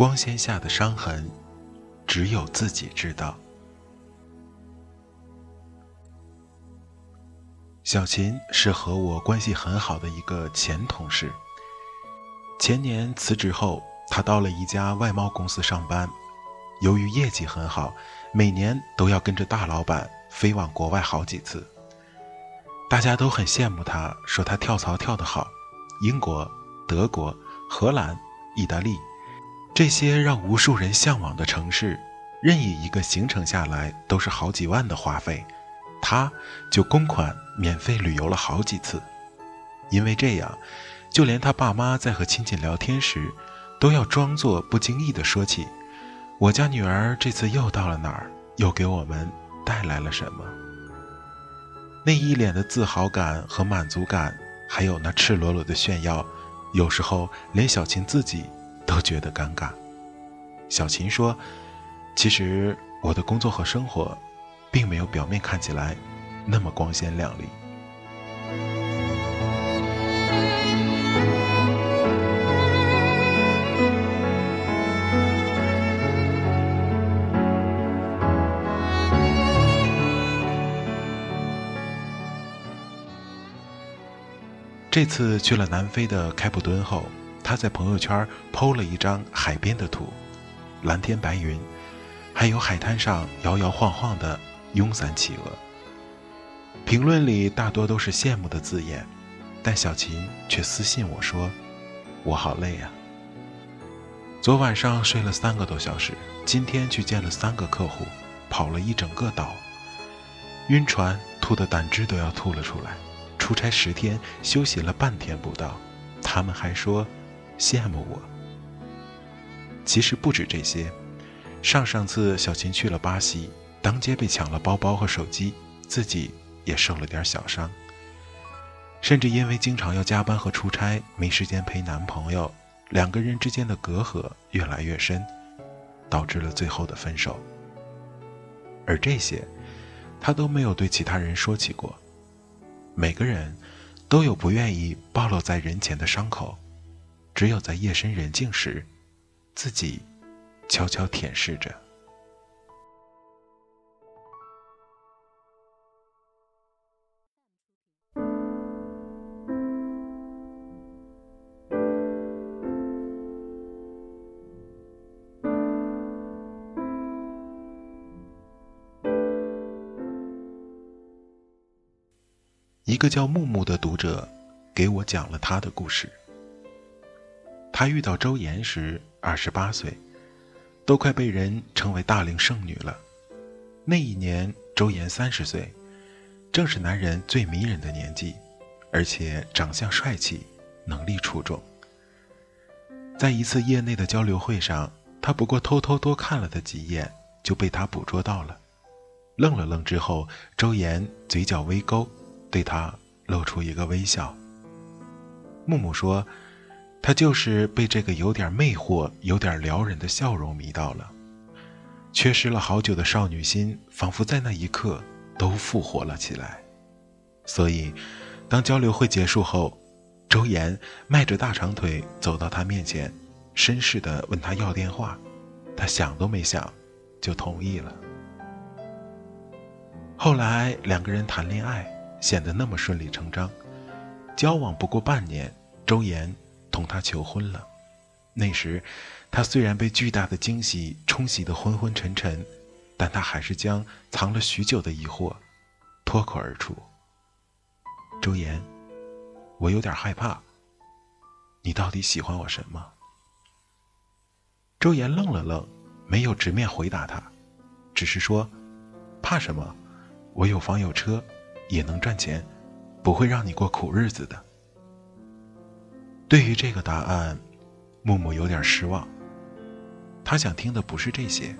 光线下的伤痕，只有自己知道。小琴是和我关系很好的一个前同事。前年辞职后，她到了一家外贸公司上班。由于业绩很好，每年都要跟着大老板飞往国外好几次。大家都很羡慕他，说他跳槽跳得好。英国、德国、荷兰、意大利。这些让无数人向往的城市，任意一个行程下来都是好几万的花费，他就公款免费旅游了好几次。因为这样，就连他爸妈在和亲戚聊天时，都要装作不经意地说起：“我家女儿这次又到了哪儿，又给我们带来了什么。”那一脸的自豪感和满足感，还有那赤裸裸的炫耀，有时候连小琴自己。都觉得尴尬。小琴说：“其实我的工作和生活，并没有表面看起来那么光鲜亮丽。”这次去了南非的开普敦后。他在朋友圈剖了一张海边的图，蓝天白云，还有海滩上摇摇晃晃的慵散企鹅。评论里大多都是羡慕的字眼，但小琴却私信我说：“我好累呀，昨晚上睡了三个多小时，今天去见了三个客户，跑了一整个岛，晕船吐的胆汁都要吐了出来。出差十天，休息了半天不到，他们还说。”羡慕我。其实不止这些，上上次小琴去了巴西，当街被抢了包包和手机，自己也受了点小伤。甚至因为经常要加班和出差，没时间陪男朋友，两个人之间的隔阂越来越深，导致了最后的分手。而这些，他都没有对其他人说起过。每个人，都有不愿意暴露在人前的伤口。只有在夜深人静时，自己悄悄舔舐着。一个叫木木的读者给我讲了他的故事。他遇到周岩时，二十八岁，都快被人称为大龄剩女了。那一年，周岩三十岁，正是男人最迷人的年纪，而且长相帅气，能力出众。在一次业内的交流会上，他不过偷偷多看了他几眼，就被他捕捉到了。愣了愣之后，周岩嘴角微勾，对他露出一个微笑。木木说。他就是被这个有点魅惑、有点撩人的笑容迷到了，缺失了好久的少女心，仿佛在那一刻都复活了起来。所以，当交流会结束后，周岩迈着大长腿走到他面前，绅士地问他要电话，他想都没想，就同意了。后来两个人谈恋爱，显得那么顺理成章。交往不过半年，周岩同他求婚了。那时，他虽然被巨大的惊喜冲洗得昏昏沉沉，但他还是将藏了许久的疑惑脱口而出：“周岩，我有点害怕。你到底喜欢我什么？”周岩愣了愣，没有直面回答他，只是说：“怕什么？我有房有车，也能赚钱，不会让你过苦日子的。”对于这个答案。木木有点失望。他想听的不是这些，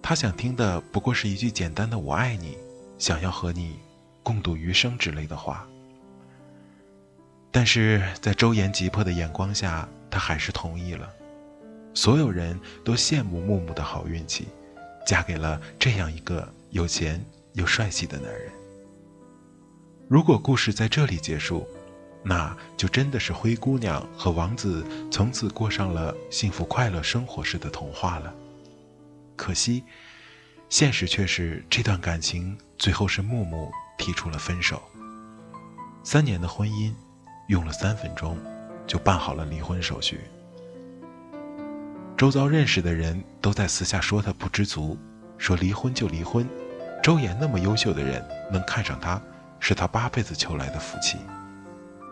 他想听的不过是一句简单的“我爱你”，想要和你共度余生之类的话。但是在周岩急迫的眼光下，他还是同意了。所有人都羡慕木木的好运气，嫁给了这样一个有钱又帅气的男人。如果故事在这里结束，那就真的是灰姑娘和王子从此过上了幸福快乐生活似的童话了。可惜，现实却是这段感情最后是木木提出了分手。三年的婚姻，用了三分钟，就办好了离婚手续。周遭认识的人都在私下说他不知足，说离婚就离婚，周岩那么优秀的人能看上他，是他八辈子求来的福气。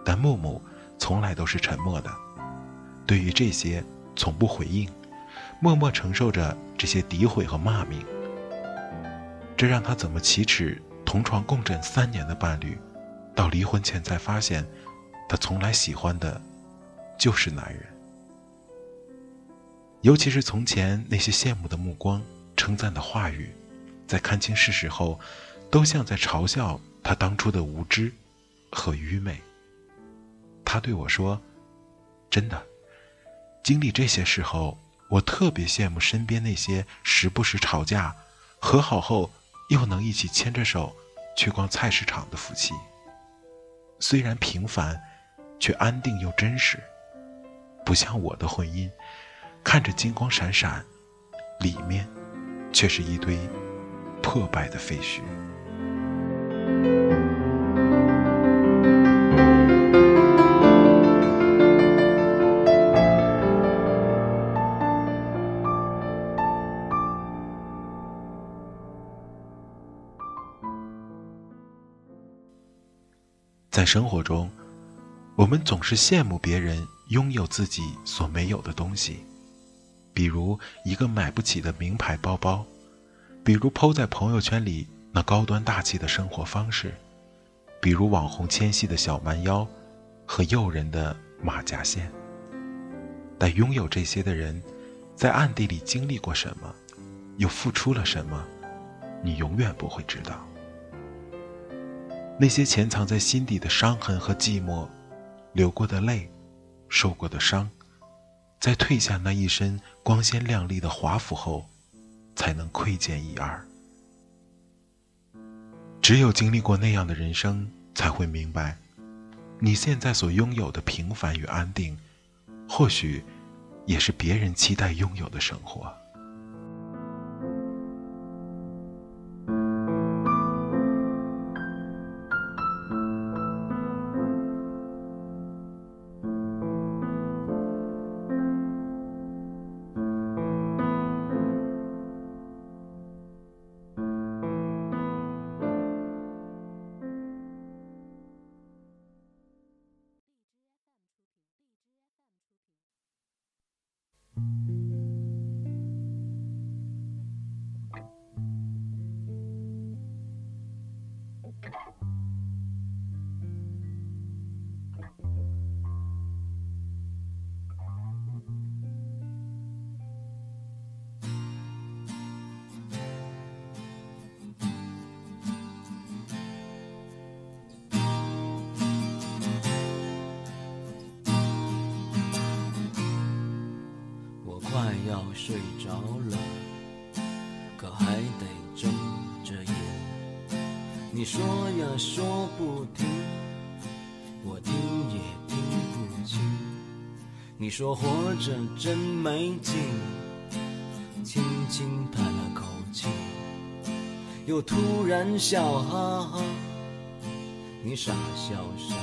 但木木从来都是沉默的，对于这些从不回应，默默承受着这些诋毁和骂名。这让他怎么启齿同床共枕三年的伴侣，到离婚前才发现，他从来喜欢的，就是男人。尤其是从前那些羡慕的目光、称赞的话语，在看清事实后，都像在嘲笑他当初的无知和愚昧。他对我说：“真的，经历这些事后，我特别羡慕身边那些时不时吵架、和好后又能一起牵着手去逛菜市场的夫妻。虽然平凡，却安定又真实，不像我的婚姻，看着金光闪闪，里面却是一堆破败的废墟。”在生活中，我们总是羡慕别人拥有自己所没有的东西，比如一个买不起的名牌包包，比如抛在朋友圈里那高端大气的生活方式，比如网红纤细的小蛮腰和诱人的马甲线。但拥有这些的人，在暗地里经历过什么，又付出了什么，你永远不会知道。那些潜藏在心底的伤痕和寂寞，流过的泪，受过的伤，在褪下那一身光鲜亮丽的华服后，才能窥见一二。只有经历过那样的人生，才会明白，你现在所拥有的平凡与安定，或许，也是别人期待拥有的生活。睡着了，可还得睁着眼。你说呀说不停，我听也听不清。你说活着真没劲，轻叹了口气，又突然笑哈哈。你傻笑什么？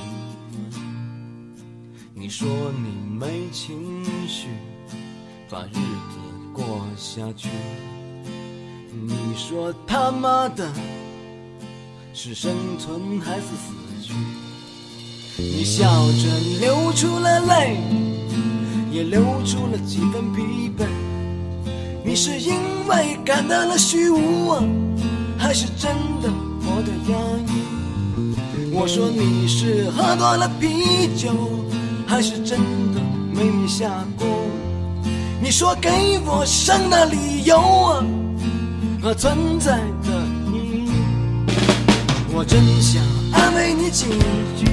你说你没情绪，把日子过下去。你说他妈的，是生存还是死去？你笑着流出了泪，也流出了几分疲惫。你是因为感到了虚无啊，还是真的活得压抑？我说你是喝多了啤酒，还是真的没米下锅？你说给我生的理由啊，和存在的意义。我真想安慰你几句，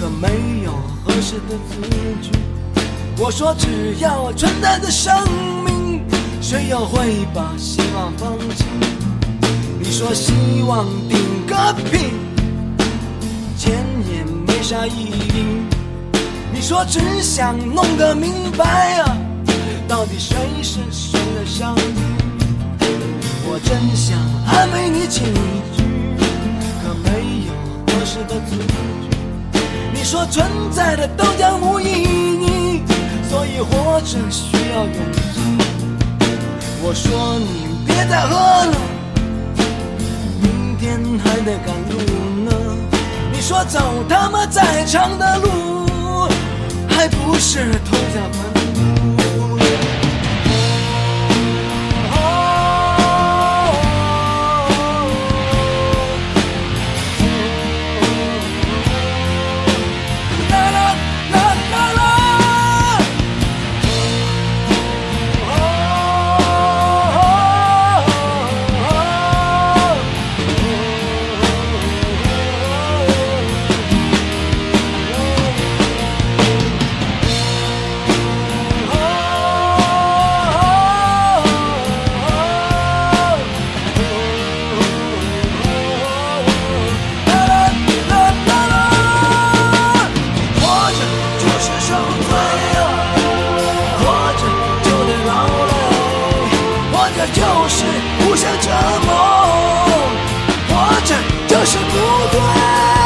可没有合适的字句。我说只要存在的生命，谁又会把希望放弃？你说希望顶个屁，钱也没啥意义。你说只想弄个明白啊，到底谁是谁的上帝？我真想安慰你几句，可没有合适的字句。你说存在的都将无意义，所以活着需要勇气。我说你别再喝了，明天还得赶路呢。你说走他妈再长的路，还不是投下这是不对，